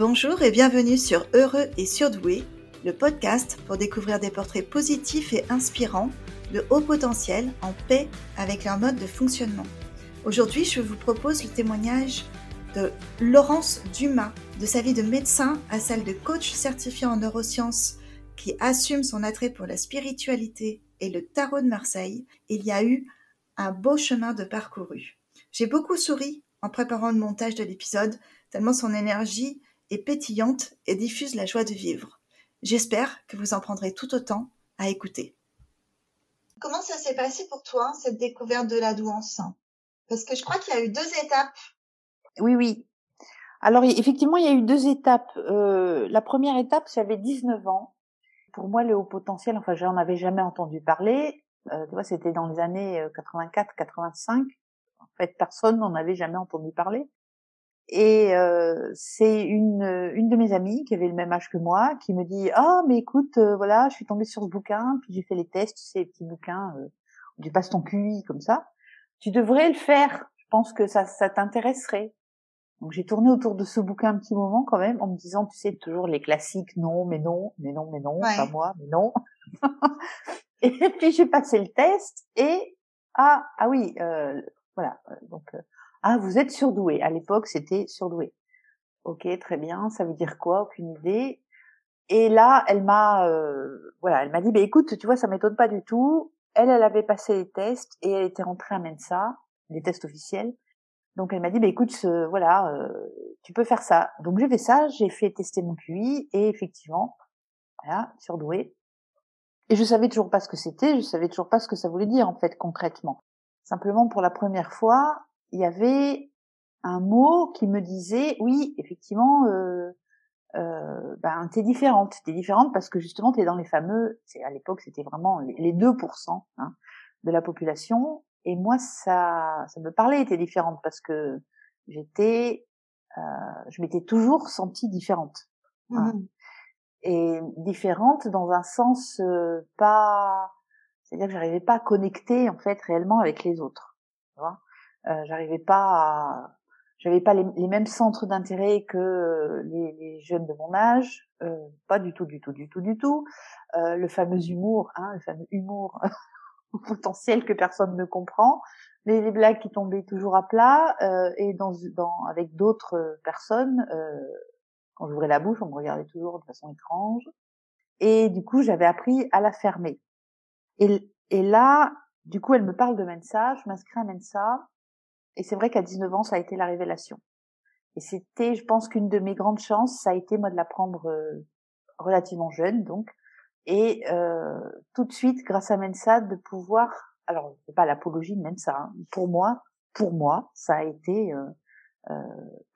Bonjour et bienvenue sur Heureux et Surdoué, le podcast pour découvrir des portraits positifs et inspirants de haut potentiel en paix avec leur mode de fonctionnement. Aujourd'hui, je vous propose le témoignage de Laurence Dumas, de sa vie de médecin à celle de coach certifié en neurosciences qui assume son attrait pour la spiritualité et le tarot de Marseille. Il y a eu un beau chemin de parcouru. J'ai beaucoup souri en préparant le montage de l'épisode, tellement son énergie est pétillante et diffuse la joie de vivre. J'espère que vous en prendrez tout autant à écouter. Comment ça s'est passé pour toi, cette découverte de la douance? Parce que je crois qu'il y a eu deux étapes. Oui, oui. Alors effectivement, il y a eu deux étapes. Euh, la première étape, j'avais 19 ans. Pour moi, le haut potentiel, enfin, j'en avais jamais entendu parler. Euh, tu vois, c'était dans les années 84-85. Euh, en fait, personne n'en avait jamais entendu parler. Et euh, c'est une, une de mes amies qui avait le même âge que moi qui me dit ah mais écoute euh, voilà je suis tombée sur ce bouquin puis j'ai fait les tests tu sais les petits bouquins euh, où tu passes ton QI comme ça. Tu devrais le faire. Je pense que ça ça t'intéresserait. Donc j'ai tourné autour de ce bouquin un petit moment quand même en me disant tu sais toujours les classiques non mais non mais non mais non pas moi mais non. Et puis j'ai passé le test et ah ah oui euh, voilà donc ah, vous êtes surdoué. À l'époque, c'était surdoué. Ok, très bien. Ça veut dire quoi? Aucune idée. Et là, elle m'a, euh, voilà, elle m'a dit, bah, écoute, tu vois, ça m'étonne pas du tout. Elle, elle avait passé les tests et elle était rentrée à Mensa, les tests officiels. Donc elle m'a dit, bah, écoute, voilà, euh, tu peux faire ça. Donc j'ai fait ça, j'ai fait tester mon QI et effectivement, voilà, surdoué. Et je savais toujours pas ce que c'était, je savais toujours pas ce que ça voulait dire en fait concrètement. Simplement pour la première fois, il y avait un mot qui me disait oui effectivement euh, euh, ben t'es différente t'es différente parce que justement t'es dans les fameux c'est à l'époque c'était vraiment les 2% hein, de la population. Et moi ça ça me parlait t'es différente parce que j'étais euh, je m'étais toujours sentie différente mmh et différente dans un sens euh, pas c'est-à-dire que j'arrivais pas à connecter en fait réellement avec les autres tu vois euh, j'arrivais pas à, j'avais pas les, mêmes centres d'intérêt que les, jeunes de mon âge, euh, pas du tout, du tout, du tout, du tout. Euh, le fameux humour, hein, le fameux humour potentiel que personne ne comprend, les, les, blagues qui tombaient toujours à plat, euh, et dans, dans, avec d'autres personnes, euh, quand j'ouvrais la bouche, on me regardait toujours de façon étrange. Et du coup, j'avais appris à la fermer. Et, et là, du coup, elle me parle de Mensa, je m'inscris à Mensa, et c'est vrai qu'à 19 ans, ça a été la révélation. Et c'était, je pense qu'une de mes grandes chances, ça a été moi de l'apprendre euh, relativement jeune, donc, et euh, tout de suite, grâce à Mensa, de pouvoir, alors c'est pas l'apologie de Mensa, hein, pour moi, pour moi, ça a été euh, euh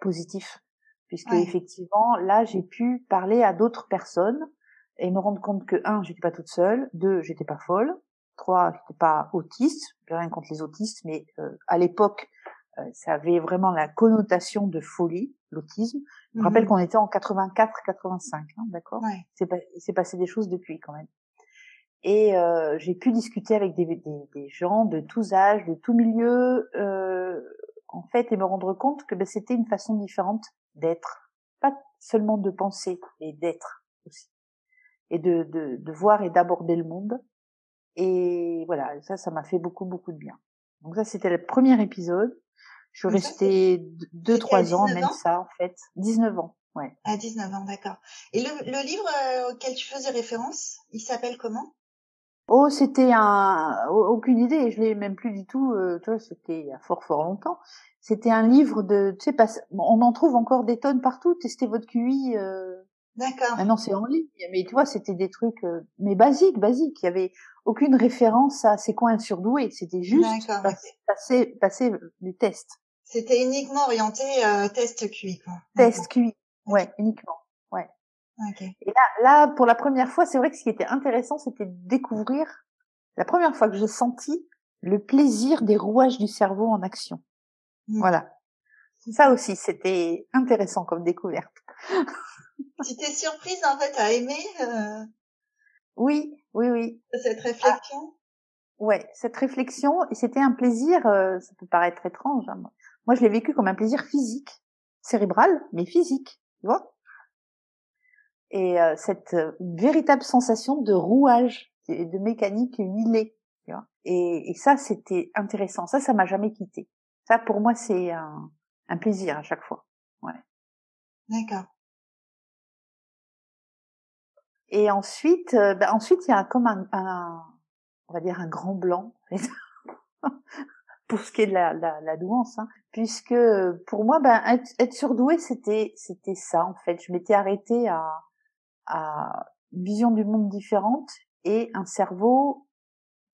positif, puisque effectivement, là, j'ai pu parler à d'autres personnes et me rendre compte que un, j'étais pas toute seule, deux, j'étais pas folle, trois, j'étais pas autiste, rien contre les autistes, mais euh, à l'époque, ça avait vraiment la connotation de folie, l'autisme. Je me rappelle mhm. qu'on était en 84-85, hein, d'accord? Ouais. C'est passé des choses depuis quand même. Et euh, j'ai pu discuter avec des, des, des, gens de tous âges, de tous milieux, euh, en fait, et me rendre compte que ben, c'était une façon différente d'être, pas seulement de penser, mais d'être aussi, et de, de, de voir et d'aborder le monde. Et voilà, ça, ça m'a fait beaucoup, beaucoup de bien. Donc ça, c'était le premier épisode. Je suis restée deux, trois ans, même ça, en fait. 19 ans, ouais. À 19 ans, d'accord. Et le, le livre euh, auquel tu faisais référence, il s'appelle comment? Oh, c'était un, aucune idée, je l'ai même plus du tout, euh, tu vois, c'était il y a fort fort longtemps. C'était un livre de, tu sais, pas, on en trouve encore des tonnes partout, tester votre QI, euh... D'accord. Maintenant c'est en ligne, mais tu vois, c'était des trucs, euh, mais basiques, basiques. Il y avait aucune référence à ces coins surdoués. C'était juste passer, passer, passer les tests. C'était uniquement orienté euh, test QI, quoi. Test QI, ouais, uniquement, ouais. Okay. Et là, là, pour la première fois, c'est vrai que ce qui était intéressant, c'était de découvrir la première fois que j'ai senti le plaisir des rouages du cerveau en action. Mmh. Voilà. Ça aussi, c'était intéressant comme découverte. tu t'es surprise en fait à aimer euh... Oui, oui, oui. Cette réflexion? Ah, ouais, cette réflexion et c'était un plaisir. Euh, ça peut paraître étrange. Hein, moi, je l'ai vécu comme un plaisir physique, cérébral, mais physique, tu vois. et cette véritable sensation de rouage, de mécanique huilée. Tu vois et, et ça, c'était intéressant. Ça, ça m'a jamais quitté. Ça, pour moi, c'est un, un plaisir à chaque fois. Ouais. D'accord. Et ensuite, euh, ben ensuite il y a comme un, un, on va dire un grand blanc pour ce qui est de la, la, la douance, hein, puisque pour moi, ben être, surdoué, c'était c'était ça en fait. Je m'étais arrêtée à à une vision du monde différente et un cerveau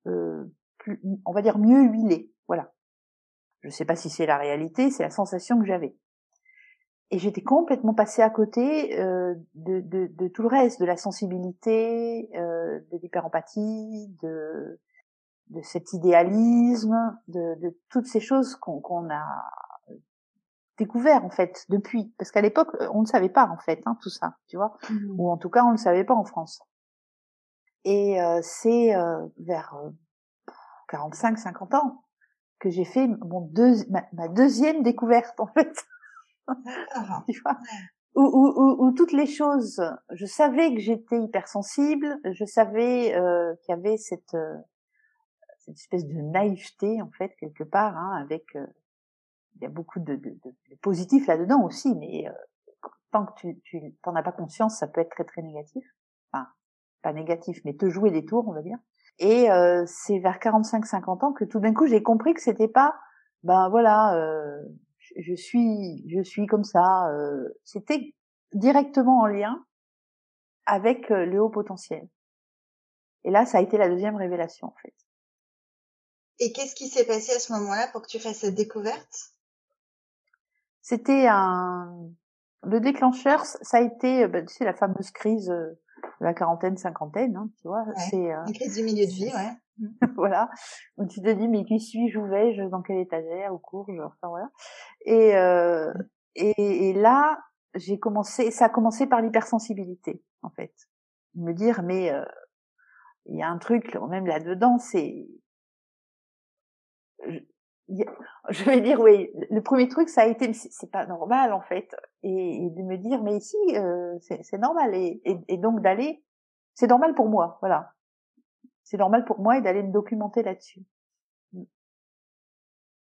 euh, plus, on va dire mieux huilé. Voilà. Je sais pas si c'est la réalité, c'est la sensation que j'avais et j'étais complètement passée à côté euh, de, de, de, tout le reste, de la sensibilité, euh, de l'hyperempathie, de, de cet idéalisme, de, de toutes ces choses qu'on a découvert en fait depuis, parce qu'à l'époque on ne savait pas en fait hein, tout ça, tu vois, mmh. ou en tout cas on ne le savait pas en France. Et euh, c'est euh, vers 45-50 ans que j'ai fait mon deux, ma deuxième découverte en fait. tu vois? Où, où, où, toutes les choses, je savais que j'étais hypersensible, je savais euh, qu'il y avait cette, euh, cette espèce de naïveté en fait quelque part, hein, avec euh, il y a beaucoup de, de, de, positifs là-dedans aussi, mais euh, tant que tu, tu t'en as pas conscience, ça peut être très très négatif. Enfin, pas négatif, mais te jouer des tours, on va dire. Et c'est vers 45-50 ans que tout d'un coup j'ai compris que c'était pas, ben voilà, je suis, je suis comme ça. Euh, C'était directement en lien avec euh, le haut potentiel. Et là, ça a été la deuxième révélation, en fait. Et qu'est-ce qui s'est passé à ce moment-là pour que tu fasses cette découverte? C'était un, le déclencheur, ça a été, ben, tu sais, la fameuse crise de la quarantaine, cinquantaine, hein, tu vois. c'est la crise du milieu de vie, ouais. voilà. Donc tu te dis mais qui suis-je, où vais-je, dans quelle étagère, où cours-je, enfin voilà. Et, euh, et, et là j'ai commencé, ça a commencé par l'hypersensibilité en fait. Me dire mais euh, il y a un truc même là-dedans, c'est je, vais dire oui. Le premier truc, ça a été, c'est pas normal en fait, et, de me dire mais ici euh, c'est normal et, et, et donc d'aller, c'est normal pour moi, voilà c'est normal pour moi et d'aller me documenter là-dessus.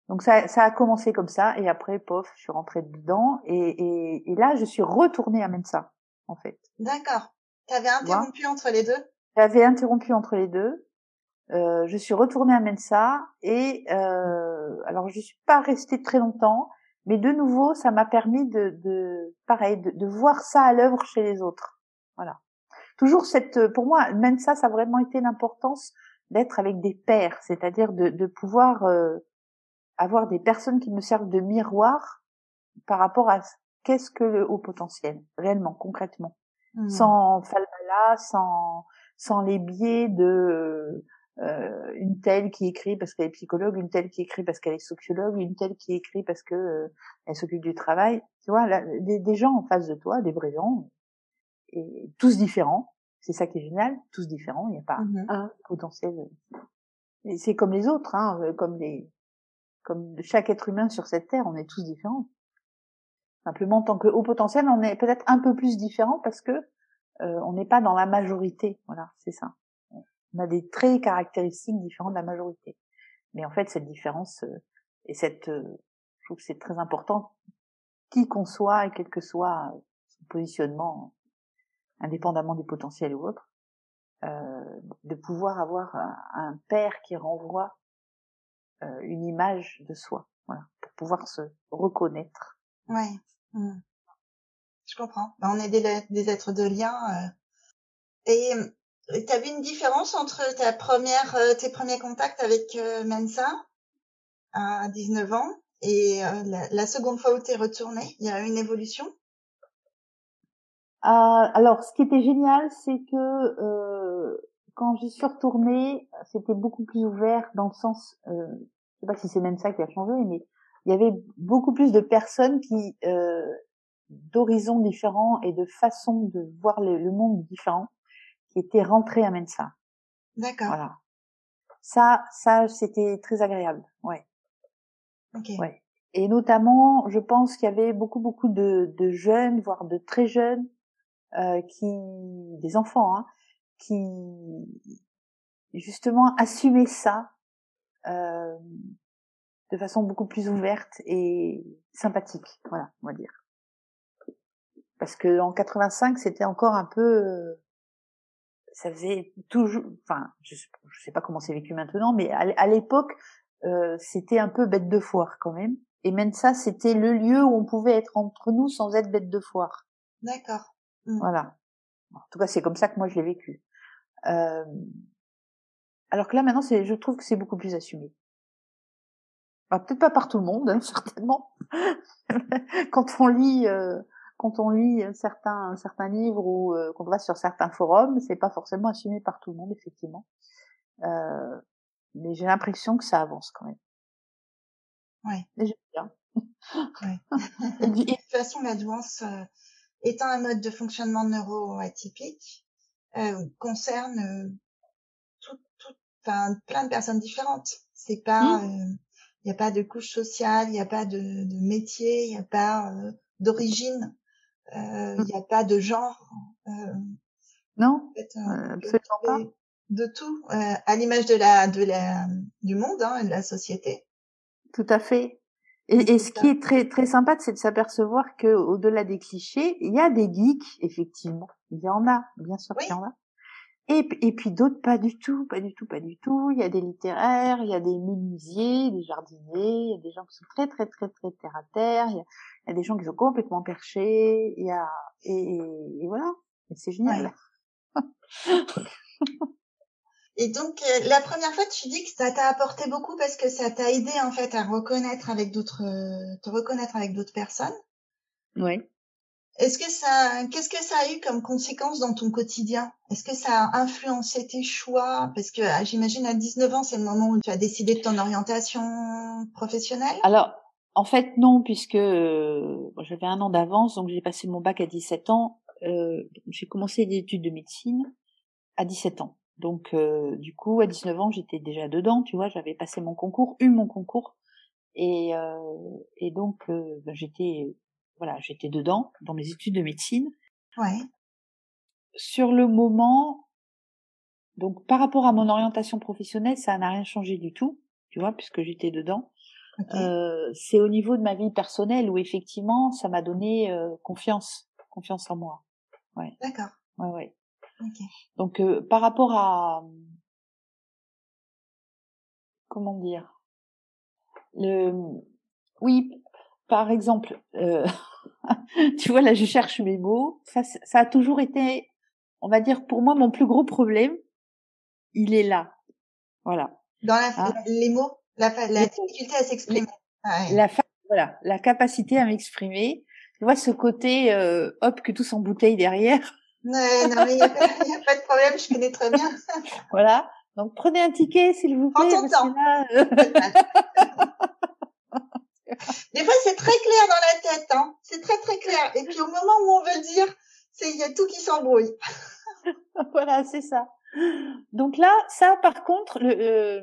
Donc ça, ça a commencé comme ça et après, pof, je suis rentrée dedans et, et, et là, je suis retournée à Mensa, en fait. D'accord. Tu avais interrompu entre les deux? J'avais interrompu entre les deux. Euh, je suis retournée à Mensa et euh, alors je suis pas restée très longtemps, mais de nouveau, ça m'a permis de, de pareil, de, de voir ça à l'œuvre chez les autres. Voilà toujours cette, euh, pour moi, ça, ça a vraiment été l'importance d'être avec des pairs, c'est-à-dire de, de pouvoir euh, avoir des personnes qui me servent de miroir par rapport à qu'est-ce que le haut potentiel, réellement, concrètement, mmh. sans falbala, sans sans les biais de euh, une telle qui écrit parce qu'elle est psychologue, une telle qui écrit parce qu'elle est sociologue, une telle qui écrit parce que euh, elle s'occupe du travail. Tu vois, là, des, des, gens en face de toi, des vrais gens, et tous différents. C'est ça qui est génial, tous différents. Il n'y a pas mmh un potentiel. Et c'est comme les autres, hein, euh, comme les, comme chaque être humain sur cette terre, on est tous différents. Simplement, en tant que haut potentiel, on est peut-être un peu plus différent parce que euh, on n'est pas dans la majorité. Voilà, c'est ça. On a des traits caractéristiques différents de la majorité. Mais en fait, cette différence euh, et cette, je trouve que c'est très important, qui qu'on soit et quel que soit son positionnement indépendamment du potentiel ou autre, euh, de pouvoir avoir un, père qui renvoie euh, une image de soi, voilà, pour pouvoir se reconnaître. Ouais. Mmh. Je comprends. Ben, on est des, des, êtres de lien. Euh. Et tu vu une différence entre ta première, tes premiers contacts avec Mensa à 19 ans et la, la, seconde fois où tu es retourné Il y a une évolution? Euh, alors, ce qui était génial, c'est que euh, quand j'y suis retournée, c'était beaucoup plus ouvert dans le sens, euh, je sais pas si c'est ça qui a changé, mais il y avait beaucoup plus de personnes qui, euh, d'horizons différents et de façons de voir le monde différents, qui étaient rentrées à Mensa. D'accord. Voilà. Ça, ça, c'était très agréable. Ouais. Ok. Ouais. Et notamment, je pense qu'il y avait beaucoup, beaucoup de, de jeunes, voire de très jeunes, euh, qui des enfants, hein, qui justement assumaient ça euh, de façon beaucoup plus ouverte et sympathique, voilà, on va dire. Parce que en 85, c'était encore un peu, ça faisait toujours, enfin, je, je sais pas comment c'est vécu maintenant, mais à, l'époque, euh, c'était un peu bête de foire quand même. Et même ça, c'était le lieu où on pouvait être entre nous sans être bête de foire. D'accord. Mmh. Voilà. En tout cas, c'est comme ça que moi je l'ai vécu. Euh, alors que là, maintenant, c'est, je trouve que c'est beaucoup plus assumé. peut-être pas par tout le monde, hein, certainement. quand on lit, euh, quand on lit certains, certains livres ou euh, qu'on va sur certains forums, c'est pas forcément assumé par tout le monde, effectivement. Euh, mais j'ai l'impression que ça avance quand même. Ouais. Et j'aime bien. Ouais. de toute façon, la douance, euh, étant un mode de fonctionnement neuroatypique, euh, concerne euh, tout, tout, enfin, plein de personnes différentes. C'est pas, il mmh. n'y a pas de couche sociale, il n'y a pas de, de métier, il n'y a pas d'origine, il mmh. n'y a pas de genre. non, absolument pas. De tout, à l'image de la, de la, du monde, hein, de la société. Tout à fait. Et, et ce qui est très très sympa, c'est de s'apercevoir que au-delà des clichés, il y a des geeks effectivement. Il y en a, bien sûr qu'il y en a. Et, et puis d'autres pas du tout, pas du tout, pas du tout. Il y a des littéraires, il y a des menuisiers, des jardiniers, il y a des gens qui sont très très très très terre à terre. Il y a, il y a des gens qui sont complètement perchés. Il y a et, et voilà, c'est génial. Et donc, euh, la première fois, tu dis que ça t'a apporté beaucoup parce que ça t'a aidé en fait à reconnaître avec d'autres, euh, te reconnaître avec d'autres personnes. Oui. Est-ce que ça, qu'est-ce que ça a eu comme conséquence dans ton quotidien? Est-ce que ça a influencé tes choix? Parce que ah, j'imagine à 19 ans, c'est le moment où tu as décidé de ton orientation professionnelle. Alors, en fait, non, puisque euh, j'avais un an d'avance, donc j'ai passé mon bac à 17 ans. Euh, j'ai commencé des études de médecine à 17 ans. Donc, euh, du coup, à 19 ans, j'étais déjà dedans, tu vois, j'avais passé mon concours, eu mon concours, et, euh, et donc euh, ben, j'étais, voilà, j'étais dedans dans mes études de médecine. Ouais. Sur le moment, donc par rapport à mon orientation professionnelle, ça n'a rien changé du tout, tu vois, puisque j'étais dedans. Euh, c'est au niveau de ma vie personnelle où effectivement, ça m'a donné confiance, confiance en moi. Ouais. D'accord. Ouais, ouais. Donc euh, par rapport à comment dire le oui par exemple euh, tu vois là je cherche mes mots ça ça a toujours été on va dire pour moi mon plus gros problème il est là voilà dans la, hein? les mots la, la difficulté à s'exprimer la voilà la capacité à m'exprimer tu vois ce côté euh, hop que tout s'embouteille derrière non, non, il n'y a, a, pas de problème, je connais très bien. voilà. Donc prenez un ticket, s'il vous plaît. En temps. Euh, Des fois, c'est très clair dans la tête, hein. C'est très très clair. Et puis au moment où on veut dire, c'est il y a tout qui s'embrouille. voilà, c'est ça. Donc là, ça, par contre, le, euh,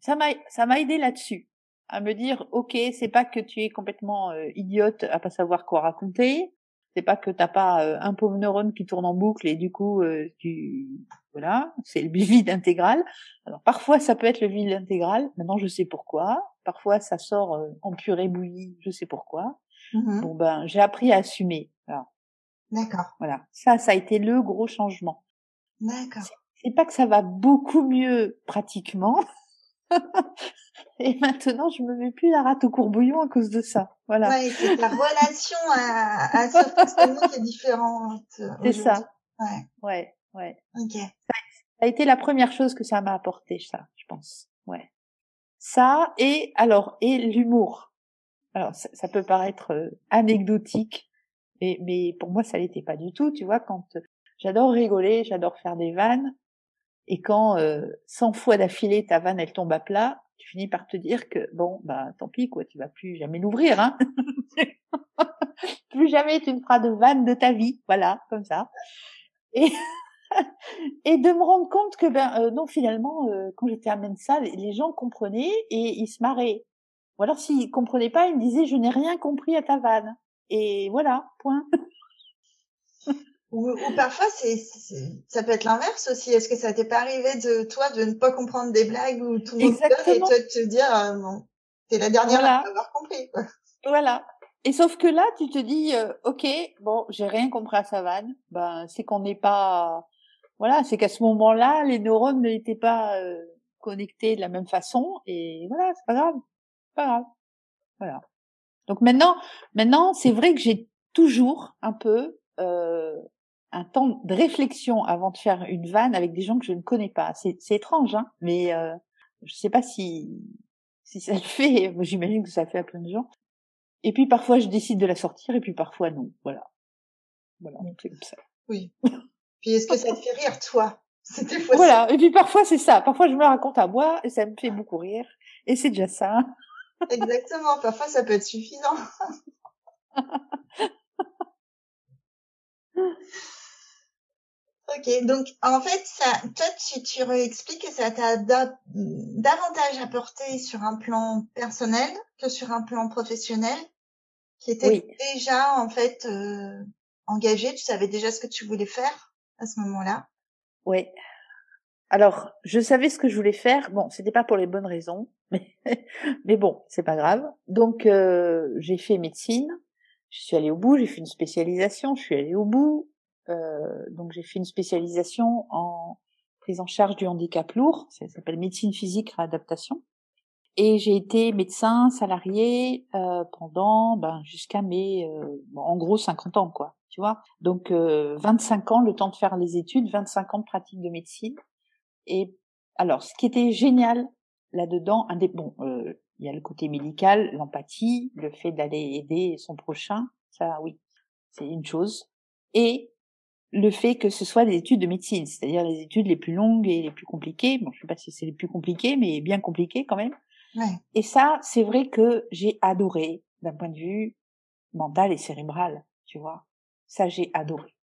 ça m'a, ça m'a aidé là-dessus, à me dire, ok, c'est pas que tu es complètement euh, idiote à pas savoir quoi raconter, c'est pas que t'as pas euh, un pauvre neurone qui tourne en boucle et du coup euh, tu voilà, c'est le vide intégral. Alors parfois ça peut être le vide intégral. Maintenant je sais pourquoi. Parfois ça sort euh, en purée bouillie. Je sais pourquoi. Mmh bon ben j'ai appris à assumer. D'accord. Voilà, ça ça a été le gros changement. D'accord. C'est pas que ça va beaucoup mieux pratiquement. Et maintenant, je me mets plus la rate au courbouillon à cause de ça. Voilà. Ouais, c'est ta relation à, à ce qui est différente. C'est ça. Ouais. Ouais, ouais. Ok. Ça, a été la première chose que ça m'a apporté, ça, je pense. Ouais. Ça et alors et l'humour. Alors ça, peut paraître euh, anecdotique, mais mais pour moi ça l'était pas du tout. Tu vois, quand j'adore rigoler, j'adore faire des vannes, et quand euh, 100 fois d'affilée ta vanne elle tombe à plat, tu finis par te dire que bon bah tant pis quoi, tu vas plus jamais l'ouvrir hein. plus jamais tu ne feras de vanne de ta vie, voilà, comme ça. Et et de me rendre compte que ben euh, non finalement euh, quand j'étais à Mensa, les gens comprenaient et ils se marraient. Ou alors s'ils comprenaient pas, ils me disaient je n'ai rien compris à ta vanne. Et voilà, point. Ou, ou parfois, c'est, ça peut être l'inverse aussi. Est-ce que ça t'est pas arrivé de toi de ne pas comprendre des blagues ou tout le monde et toi de te dire euh, non, t'es la dernière à avoir compris. Voilà. Et sauf que là, tu te dis, euh, ok, bon, j'ai rien compris à sa vanne. Ben, c'est qu'on n'est pas, voilà, c'est qu'à ce moment-là, les neurones n'étaient pas euh, connectés de la même façon. Et voilà, c'est pas grave, pas grave. Voilà. Donc maintenant, maintenant, c'est vrai que j'ai toujours un peu euh, un temps de réflexion avant de faire une vanne avec des gens que je ne connais pas. C'est, étrange, hein, mais euh, je sais pas si si ça le fait. J'imagine que ça fait à plein de gens. Et puis parfois je décide de la sortir et puis parfois non. Voilà. Voilà, c'est comme ça. Oui. Puis est-ce que ça te fait rire toi? C'était Voilà. Et puis parfois c'est ça. Parfois je me raconte à moi et ça me fait beaucoup rire. Et c'est déjà ça. Exactement. Parfois ça peut être suffisant. Ok, donc en fait, ça, toi, tu, tu expliques que ça t'a davantage apporté sur un plan personnel que sur un plan professionnel, qui était déjà en fait euh, engagé. Tu savais déjà ce que tu voulais faire à ce moment-là. Oui. Alors, je savais ce que je voulais faire. Bon, c'était pas pour les bonnes raisons, mais mais bon, c'est pas grave. Donc, euh, j'ai fait médecine. Je suis allée au bout. J'ai fait une spécialisation. Je suis allée au bout. Euh, donc j'ai fait une spécialisation en prise en charge du handicap lourd, ça s'appelle médecine physique réadaptation. Et j'ai été médecin salarié euh, pendant ben, jusqu'à mes, euh, en gros 50 ans quoi, tu vois. Donc 25 ans, le temps de faire les études, 25 ans de pratique de médecine. Et alors, ce qui était génial là-dedans, un des bon, il y a le côté médical, l'empathie, le fait d'aller aider son prochain, ça oui, c'est une chose. Et le fait que ce soit des études de médecine, c'est-à-dire les études les plus longues et les plus compliquées. Bon, je sais pas si c'est les plus compliquées, mais bien compliquées quand même. Ouais. Et ça, c'est vrai que j'ai adoré d'un point de vue mental et cérébral, tu vois. Ça, j'ai adoré.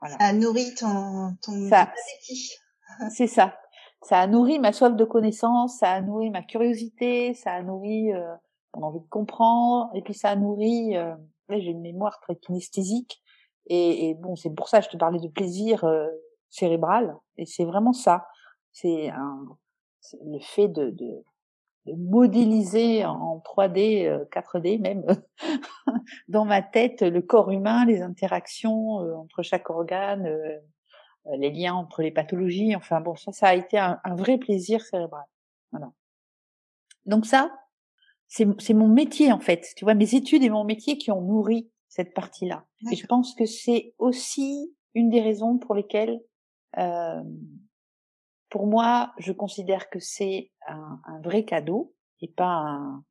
Voilà. Ça a nourri ton, ton ça, C'est ça. Ça a nourri ma soif de connaissance, ça a nourri ma curiosité, ça a nourri euh, mon envie de comprendre, et puis ça a nourri. Euh, j'ai une mémoire très kinesthésique et, et bon, c'est pour ça que je te parlais de plaisir euh, cérébral. Et c'est vraiment ça. C'est le fait de, de, de, modéliser en 3D, 4D euh, même, dans ma tête, le corps humain, les interactions euh, entre chaque organe, les liens entre les pathologies. Enfin bon, ça, ça a été un, un vrai plaisir cérébral. Voilà. Donc ça, c'est mon métier en fait. Tu vois, mes études et mon métier qui ont nourri cette partie-là. Et je pense que c'est aussi une des raisons pour lesquelles, euh, pour moi, je considère que c'est un, un, vrai cadeau et pas un,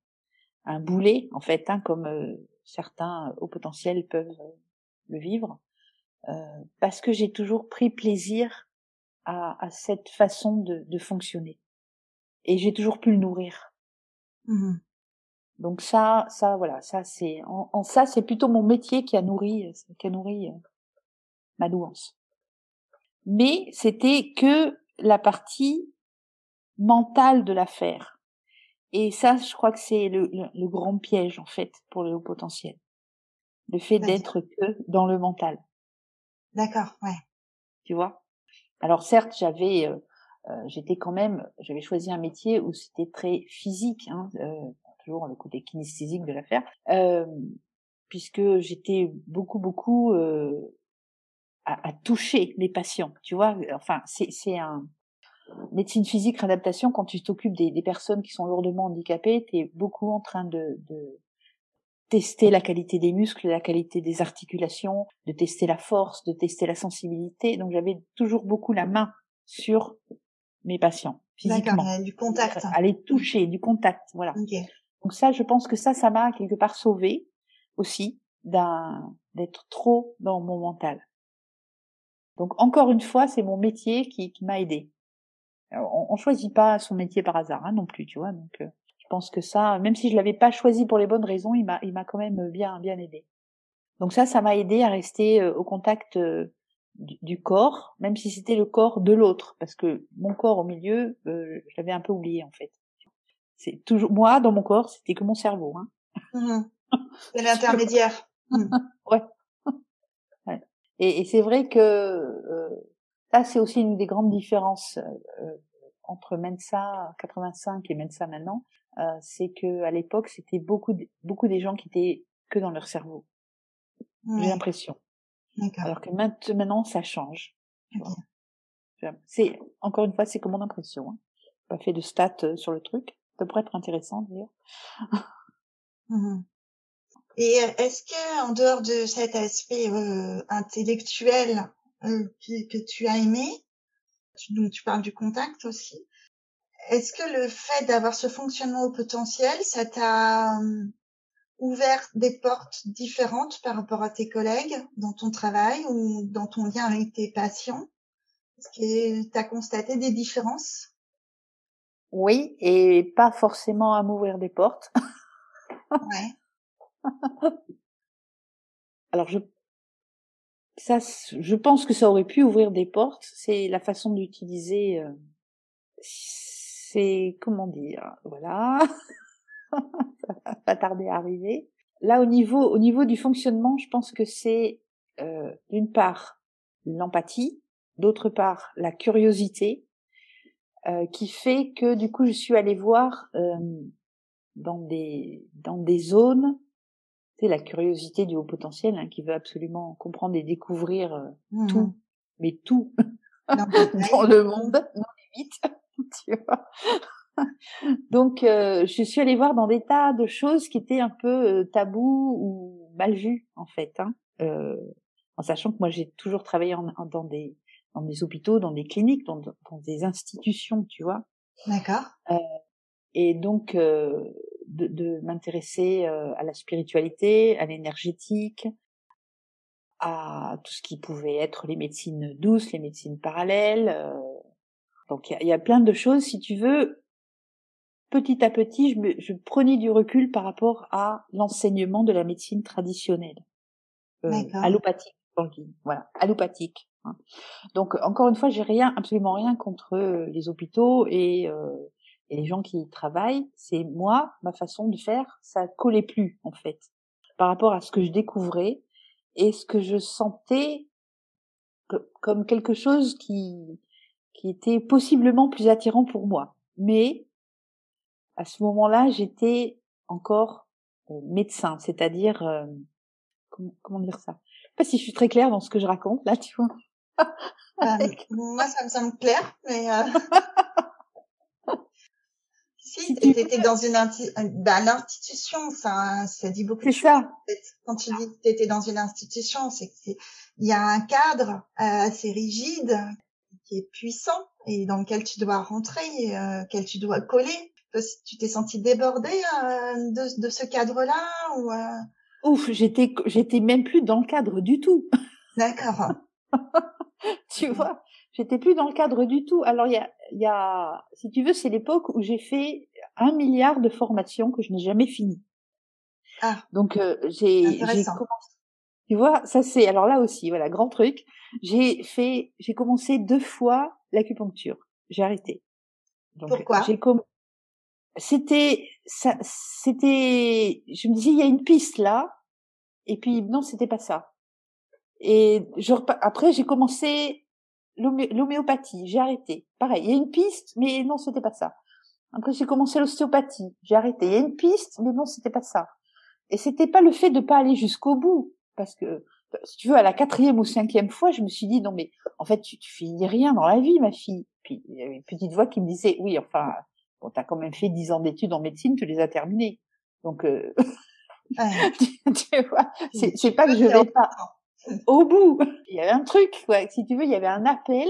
un boulet, en fait, hein, comme euh, certains au potentiel peuvent euh, le vivre, euh, parce que j'ai toujours pris plaisir à, à cette façon de, de fonctionner. Et j'ai toujours pu le nourrir. Mmh donc ça, ça, voilà, ça c'est, en, ça c'est plutôt mon métier qui a nourri, qui a nourri euh, ma douance. Mais c'était que la partie mentale de l'affaire. Et ça, je crois que c'est le, le, grand piège en fait pour le haut potentiel, le fait d'être que dans le mental. D'accord, ouais. Tu vois? Alors certes, j'avais, euh, euh, j'étais quand même, j'avais choisi un métier où c'était très physique. Hein, euh, toujours le côté kinesthésique de l'affaire, euh, puisque j'étais beaucoup, beaucoup euh, à, à, toucher les patients, tu vois? Enfin, c'est un médecine physique, réadaptation, quand tu t'occupes des, des, personnes qui sont lourdement handicapées, tu es beaucoup en train de, de tester la qualité des muscles, la qualité des articulations, de tester la force, de tester la sensibilité. Donc j'avais toujours beaucoup la main sur mes patients physiquement. D'accord, du contact. Aller toucher, du contact, voilà. Okay. Donc ça, je pense que ça, ça m'a quelque part sauvé aussi d'un d'être trop dans mon mental. Donc encore une fois, c'est mon métier qui, qui m'a aidé. On, on choisit pas son métier par hasard hein, non plus, tu vois. Donc euh, je pense que ça, même si je l'avais pas choisi pour les bonnes raisons, il m'a il m'a quand même bien bien aidé. Donc ça, ça m'a aidé à rester euh, au contact euh, du, du, corps, même si c'était le corps de l'autre, parce que mon corps au milieu, je l'avais un peu oublié en fait. C'est toujours moi dans mon corps, c'était que mon cerveau. Hein. Mmh. C'est l'intermédiaire. Mmh. ouais. Et, et c'est vrai que euh, ça, c'est aussi une des grandes différences euh, entre Mensa 85 et Mensa maintenant. Euh, c'est que à l'époque, c'était beaucoup, beaucoup des gens qui étaient que dans leur cerveau. J'ai l'impression. Alors que maintenant, ça change. C'est encore une fois, c'est comme mon impression. Hein. Pas fait de stats euh, sur le truc. Ça pourrait être intéressant d'ailleurs. Mmh Et euh, est-ce que en dehors de cet aspect euh, intellectuel euh, que, tu as aimé, tu, donc tu parles du contact aussi, est-ce que le fait d'avoir ce fonctionnement au potentiel, ça t'a ouvert des portes différentes par rapport à tes collègues dans ton travail ou dans ton lien avec tes patients? Est-ce que tu as constaté des différences? Oui, et pas forcément à m'ouvrir des portes. ouais. Alors je ça je pense que ça aurait pu ouvrir des portes, c'est la façon d'utiliser euh, c'est comment dire, voilà. ça va pas tarder à arriver. Là, au niveau, au niveau du fonctionnement, je pense que c'est euh, d'une part l'empathie, d'autre part la curiosité, euh, qui fait que du coup, je suis allée voir dans des dans des zones, c'est la curiosité du haut potentiel hein, qui veut absolument comprendre et découvrir euh, mmh tout, mais tout dans le monde, non limite, tu vois. Donc, euh, je suis allée voir dans des tas de choses qui étaient un peu euh, tabous ou mal vues, en fait. Hein, euh, en sachant que moi, j'ai toujours travaillé en, dans des dans des hôpitaux, dans des cliniques, dans, dans des institutions, tu vois. D'accord. Euh, et donc, euh, de, de m'intéresser à la spiritualité, à l'énergétique, à tout ce qui pouvait être les médecines douces, les médecines parallèles. donc, il y a, y a plein de choses, si tu veux, petit à petit, je, me, je prenais du recul par rapport à l'enseignement de la médecine traditionnelle, euh, allopathique, voilà, allopathique. Hein. Donc encore une fois, j'ai rien, absolument rien contre euh, les hôpitaux et, euh, et les gens qui y travaillent. C'est moi, ma façon de faire, ça collait plus en fait par rapport à ce que je découvrais et ce que je sentais comme quelque chose qui qui était possiblement plus attirant pour moi. Mais à ce moment-là, j'étais encore euh, médecin, c'est-à-dire euh, comment, dire ça? Je sais pas si je suis très claire dans ce que je raconte là, tu vois. Bah, moi, ça me semble clair, mais euh... si, tu étais dans une bah, l'institution, ça, ça dit beaucoup. C'est ça. Quand tu dis que tu étais dans une institution, c'est qu'il y a un cadre euh, assez rigide qui est puissant et dans lequel tu dois rentrer, euh, lequel tu dois coller tu t'es senti débordée euh, de, de, ce cadre-là ou euh... Ouf, j'étais j'étais même plus dans le cadre du tout. D'accord. tu vois, j'étais plus dans le cadre du tout. Alors il y a, y a, si tu veux, c'est l'époque où j'ai fait un milliard de formations que je n'ai jamais fini. Ah. Donc euh, j'ai commencé. Tu vois, ça c'est alors là aussi, voilà, grand truc. J'ai fait, j'ai commencé deux fois l'acupuncture. J'ai arrêté. Donc, Pourquoi? J'ai commencé c'était ça c'était je me disais il y a une piste là et puis non c'était pas ça et je après j'ai commencé l'homéopathie j'ai arrêté. Pareil il y a une piste mais non c'était pas ça. Après j'ai commencé l'ostéopathie j'ai arrêté. Il y a une piste mais non c'était pas ça. Et c'était pas le fait de pas aller jusqu'au bout parce que si tu veux à la quatrième ou cinquième fois je me suis dit non mais en fait tu, tu finis rien dans la vie ma fille. Puis il y avait une petite voix qui me disait oui enfin Bon, t'as quand même fait dix ans d'études en médecine, tu les as terminés. Donc, euh... tu, vois, c'est pas que je vais pas au bout. Il y avait un truc, quoi. Si tu veux, il y avait un appel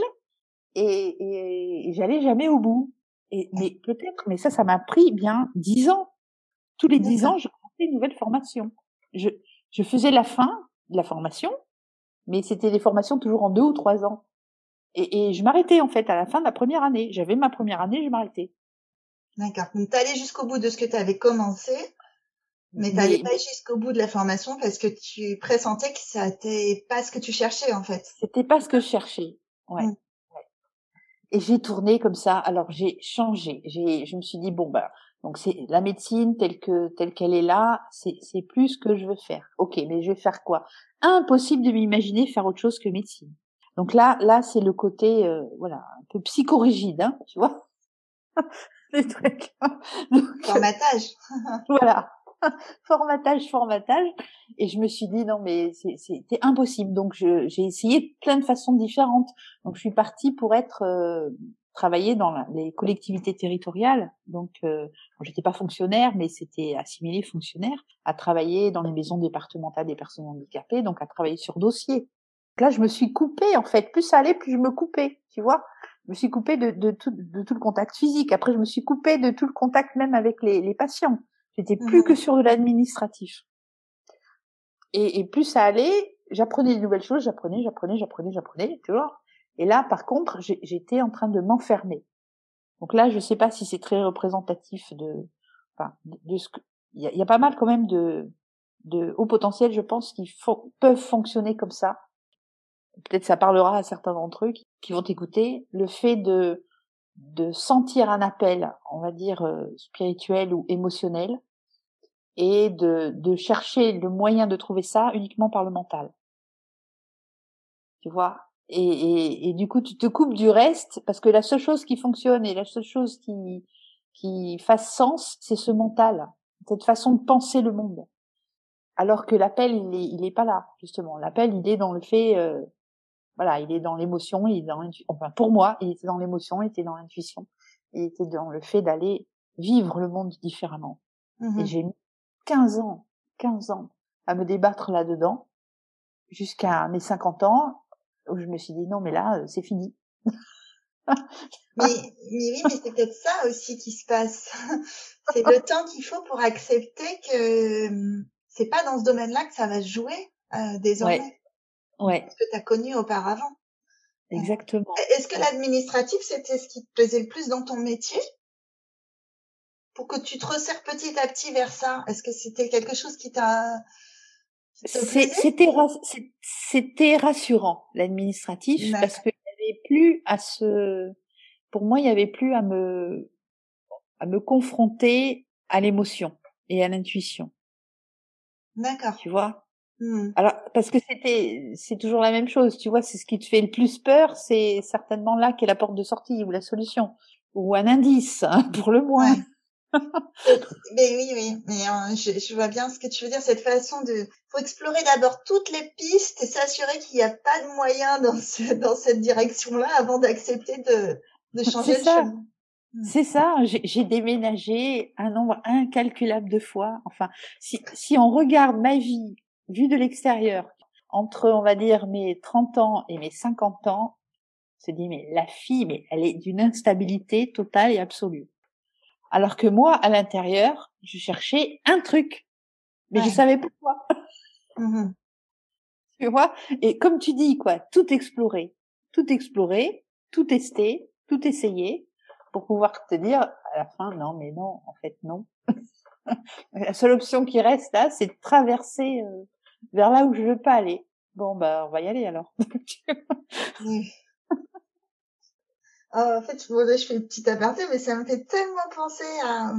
et, et, j'allais jamais au bout. Et, mais peut-être, mais ça, ça m'a pris bien dix ans. Tous les dix ans, je commençais une nouvelle formation. Je, je faisais la fin de la formation, mais c'était des formations toujours en deux ou trois ans. Et, et je m'arrêtais en fait à la fin de la première année. J'avais ma première année, je m'arrêtais. D'accord. Donc, t'allais jusqu'au bout de ce que tu avais commencé, mais t'allais pas jusqu'au bout de la formation parce que tu pressentais que ça n'était pas ce que tu cherchais, en fait. C'était pas ce que je cherchais. Ouais. Mmh. et j'ai tourné comme ça. Alors j'ai changé. J'ai, je me suis dit bon bah donc c'est la médecine telle que telle qu'elle est là, c'est c'est plus ce que je veux faire. Ok, mais je vais faire quoi? Impossible de m'imaginer faire autre chose que médecine. Donc là là c'est le côté euh, voilà un peu psychorigide, hein, tu vois. Les trucs. Formatage. voilà. formatage, formatage. Et je me suis dit non mais c'était impossible. Donc j'ai essayé plein de façons différentes. Donc je suis partie pour être euh, travailler dans les collectivités territoriales. Donc euh, j'étais pas fonctionnaire, mais c'était assimilé fonctionnaire, à travailler dans les maisons départementales des personnes handicapées, donc à travailler sur dossier. là je me suis coupée en fait. Plus ça allait, plus je me coupais. Tu vois je me suis coupée de, de, tout, de tout le contact physique. Après, je me suis coupée de tout le contact même avec les, les patients. J'étais plus que sur de l'administratif. Et, et, plus ça allait, j'apprenais de nouvelles choses, j'apprenais, j'apprenais, j'apprenais, j'apprenais, tu vois. Et là, par contre, j'étais en train de m'enfermer. Donc là, je sais pas si c'est très représentatif de, enfin, de, ce que, il y a, y a, pas mal quand même de, de hauts potentiels, je pense, qui peuvent fonctionner comme ça. Peut-être ça parlera à certains d'entre eux qui, qui vont écouter. Le fait de, de sentir un appel, on va dire euh, spirituel ou émotionnel, et de, de chercher le moyen de trouver ça uniquement par le mental. Tu vois? Et, et, et, du coup, tu te coupes du reste parce que la seule chose qui fonctionne et la seule chose qui, qui fasse sens, c'est ce mental, cette façon de penser le monde. Alors que l'appel, il est, il est pas là, justement. L'appel, il est dans le fait, euh, voilà, il est dans l'émotion, il est dans enfin pour moi, il était dans l'émotion, il était dans l'intuition, il était dans le fait d'aller vivre le monde différemment. Et mmh j'ai mis 15 ans, 15 ans à me débattre là-dedans jusqu'à mes 50 ans où je me suis dit non mais là euh, c'est fini. mais, mais oui, mais c'est peut-être ça aussi qui se passe. c'est le temps qu'il faut pour accepter que hum, c'est pas dans ce domaine-là que ça va jouer euh, désormais. Ouais. Ce que tu as connu auparavant. Exactement. Est-ce que l'administratif, c'était ce qui te plaisait le plus dans ton métier? Pour que tu te resserres petit à petit vers ça, est-ce que c'était quelque chose qui t'a... C'était c'était rassurant l'administratif parce qu'il n'y avait plus à se pour moi il n'y avait plus à me à me confronter à l'émotion et à l'intuition. D'accord. Tu vois? Mmh. Alors parce que c'était c'est toujours la même chose, tu vois, c'est ce qui te fait le plus peur, c'est certainement là qu'est la porte de sortie ou la solution ou un indice hein, pour le moins. Mais oui, oui, mais euh, je, je, vois bien ce que tu veux dire, cette façon de, faut explorer d'abord toutes les pistes et s'assurer qu'il n'y a pas de moyen dans ce, dans cette direction-là avant d'accepter de, de changer de chemin. Mmh. C'est ça, j'ai déménagé un nombre incalculable de fois. Enfin, si, si on regarde ma vie vu de l'extérieur, entre, on va dire, mes 30 ans et mes 50 ans, on se dit, mais la fille, mais elle est d'une instabilité totale et absolue. Alors que moi, à l'intérieur, je cherchais un truc, mais je savais pas quoi. Mmh tu vois? Et comme tu dis, quoi, tout explorer, tout explorer, tout tester, tout essayer, pour pouvoir te dire à la fin, non, mais non, en fait, non. la seule option qui reste là, c'est de traverser euh, vers là où je veux pas aller. Bon, bah, on va y aller alors. en fait, je, fais une petite aparté, mais ça me fait tellement penser à,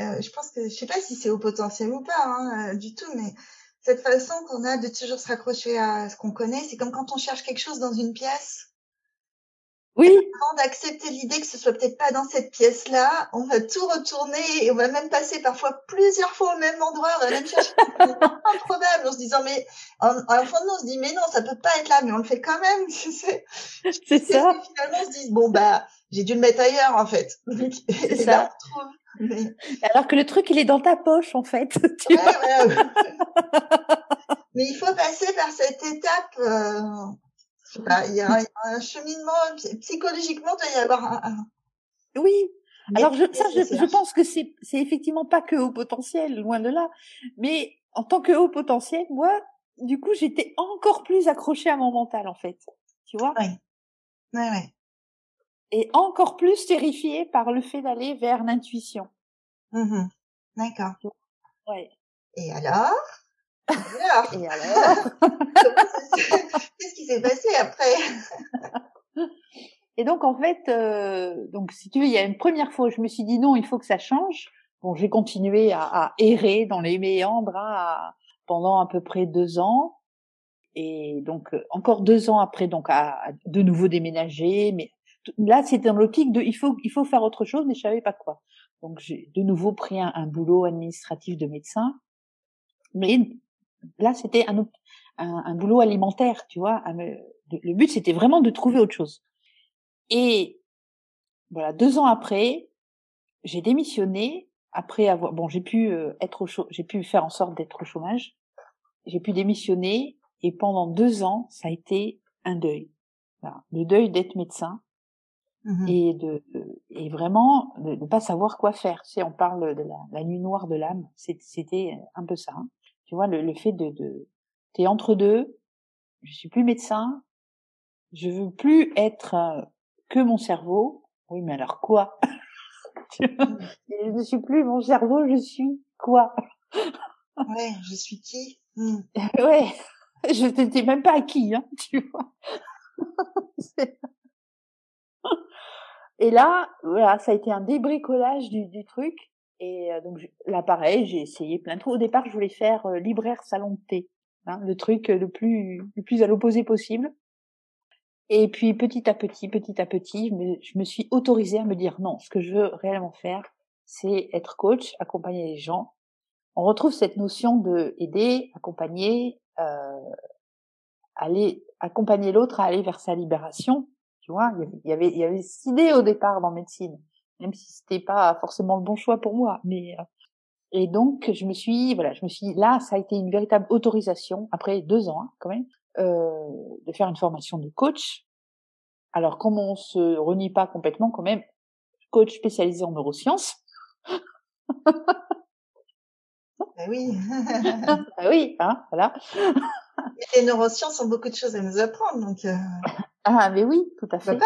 euh, je pense que, je sais pas si c'est au potentiel ou pas, hein, euh, du tout, mais cette façon qu'on a de toujours se raccrocher à ce qu'on connaît, c'est comme quand on cherche quelque chose dans une pièce oui. Avant d'accepter l'idée que ce soit peut-être pas dans cette pièce-là, on va tout retourner et on va même passer parfois plusieurs fois au même endroit, on va même chercher improbable en se disant mais en, en fond de nous on se dit mais non ça peut pas être là mais on le fait quand même. C'est ça. Et finalement on se dit bon bah j'ai dû le mettre ailleurs en fait. C'est ça. Mais... Alors que le truc il est dans ta poche en fait. Tu ouais, ouais, ouais. mais il faut passer par cette étape. Euh il y a un cheminement psychologiquement doit y avoir un. Oui. Alors je, ça, je, je pense que c'est c'est effectivement pas que au potentiel, loin de là. Mais en tant que haut potentiel, moi, du coup, j'étais encore plus accrochée à mon mental en fait. Tu vois? Oui. Ouais. Et encore plus terrifiée par le fait d'aller vers l'intuition. Mmh D'accord. Ouais. Et alors? Alors Et alors? Qu'est-ce qui s'est passé après? Et donc en fait, euh, donc si tu veux, il y a une première fois, je me suis dit non, il faut que ça change. Bon, j'ai continué à, à, errer dans les méandres hein, pendant à peu près deux ans. Et donc encore deux ans après, donc à, de nouveau déménager. Mais là, c'était dans l'optique de il faut il faut faire autre chose, mais je savais pas quoi. Donc j'ai de nouveau pris un, un boulot administratif de médecin. Mais là, c'était un, un, un, boulot alimentaire, tu vois. le but, c'était vraiment de trouver autre chose. Et voilà, deux ans après, j'ai démissionné. Après avoir, bon, j'ai pu euh, être au j'ai pu faire en sorte d'être au chômage. J'ai pu démissionner et pendant deux ans, ça a été un deuil. Voilà, le deuil d'être médecin mmh et de, et vraiment de ne pas savoir quoi faire. Tu sais, on parle de la, la nuit noire de l'âme. C'était un peu ça. Hein. Tu vois, le, le fait de, de t'es entre deux. Je suis plus médecin. Je veux plus être euh, que mon cerveau. Oui, mais alors quoi? Je ne suis plus mon cerveau, je suis quoi? Ouais, je suis qui? Mmh. Ouais, je n'étais même pas à qui, hein, tu vois? Et là, voilà, ça a été un débricolage du, du truc. Et euh, donc là, pareil, j'ai essayé plein de trucs. Au départ, je voulais faire euh, libraire salon de thé, hein, le truc le plus le plus à l'opposé possible. Et puis petit à petit, petit à petit, je me, suis autorisée à me dire non, ce que je veux réellement faire, c'est être coach, accompagner les gens. On retrouve cette notion de aider, accompagner, euh, aller accompagner l'autre à aller vers sa libération. Tu vois, il y avait il y avait cette idée au départ dans médecine, même si c'était pas forcément le bon choix pour moi, mais euh, et donc je me suis voilà, je me suis là, ça a été une véritable autorisation après deux ans hein, quand même euh, de faire une formation de coach. Alors, comme on se renie pas complètement, quand même, coach spécialisé en neurosciences. bah oui. bah oui, hein, voilà. les neurosciences ont beaucoup de choses à nous apprendre, donc. Euh... Ah, mais oui, tout à fait.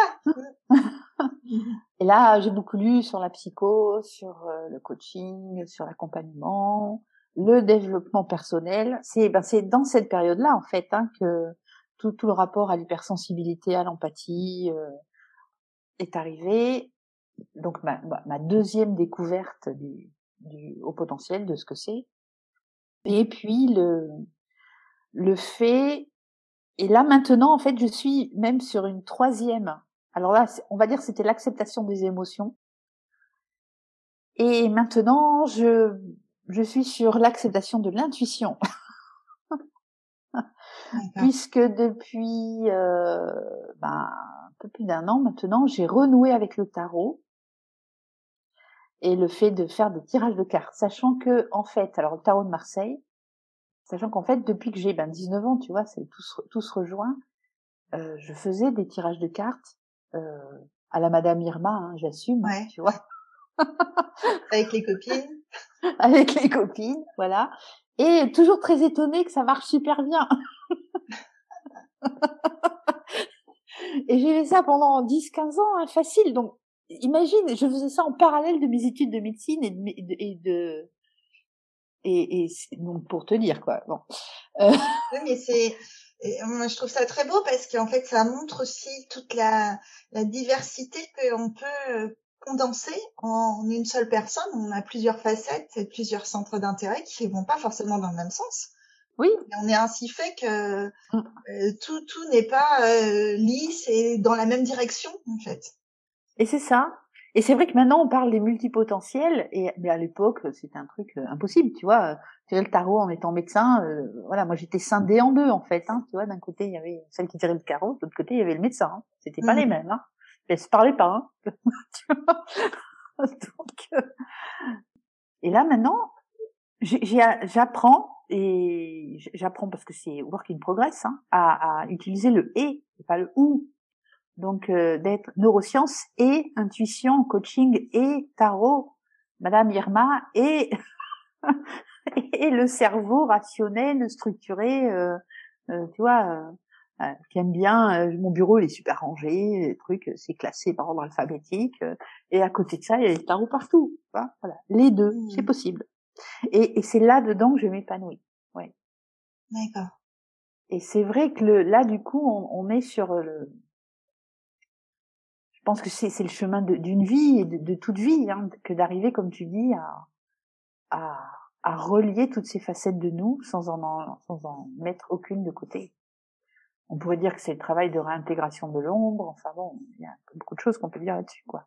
Et là, j'ai beaucoup lu sur la psycho, sur euh, le coaching, sur l'accompagnement, le développement personnel. C'est ben, dans cette période-là en fait hein, que tout, tout le rapport à l'hypersensibilité, à l'empathie euh, est arrivé. Donc ma, ma deuxième découverte du, du haut potentiel, de ce que c'est. Et puis le le fait et là maintenant en fait je suis même sur une troisième. Alors là on va dire c'était l'acceptation des émotions. Et maintenant je je suis sur l'acceptation de l'intuition. Puisque depuis euh, ben, un peu plus d'un an maintenant, j'ai renoué avec le tarot et le fait de faire des tirages de cartes, sachant que en fait, alors le tarot de Marseille, sachant qu'en fait depuis que j'ai ben 19 ans, tu vois, c'est tout, tout se rejoint, euh, je faisais des tirages de cartes euh, à la Madame Irma, hein, j'assume, ouais. tu vois. avec les copines. avec les copines, voilà. Et toujours très étonnée que ça marche super bien. et j'ai fait ça pendant 10-15 ans, hein, facile. Donc, imagine, je faisais ça en parallèle de mes études de médecine et de, et de, et, et donc pour te dire quoi. Bon. Euh... Oui, mais c'est, moi je trouve ça très beau parce qu'en fait ça montre aussi toute la, la diversité qu'on peut condensé en une seule personne. On a plusieurs facettes et plusieurs centres d'intérêt qui vont pas forcément dans le même sens. Oui. Et on est ainsi fait que mm. euh, tout, tout n'est pas euh, lisse et dans la même direction en fait. Et c'est ça. Et c'est vrai que maintenant on parle des multipotentiels, et mais à l'époque c'était un truc euh, impossible, tu vois. Tirer le tarot en étant médecin, voilà, moi j'étais scindée en deux en fait, hein, tu vois. D'un côté il y avait celle qui tirait le tarot, de l'autre côté il y avait le médecin. Hein. C'était pas mm. les mêmes. Hein elles se parlaient pas. Hein. Donc, euh, et là maintenant, j'apprends et j'apprends parce que c'est work in progress hein, à, à, utiliser le et, pas le ou. Donc euh, d'être neurosciences et intuition, coaching et tarot, Madame Irma et et le cerveau rationnel, structuré, euh, euh tu vois, euh, qui aime bien euh, mon bureau il est super rangé les trucs euh, c'est classé par ordre alphabétique et à côté de ça il y a des tarots partout voilà. Les deux mmh. c'est possible. Et, et c'est là dedans que je m'épanouis ouais. D'accord. Et c'est vrai que le, là du coup on, on est sur le pense que c'est le chemin d'une vie et de, toute vie hein, que d'arriver, comme tu dis, à, à, à, relier toutes ces facettes de nous sans en, sans en mettre aucune de côté. On pourrait dire que c'est le travail de réintégration de l'ombre. Enfin bon, il y a beaucoup de choses qu'on peut dire là-dessus, quoi.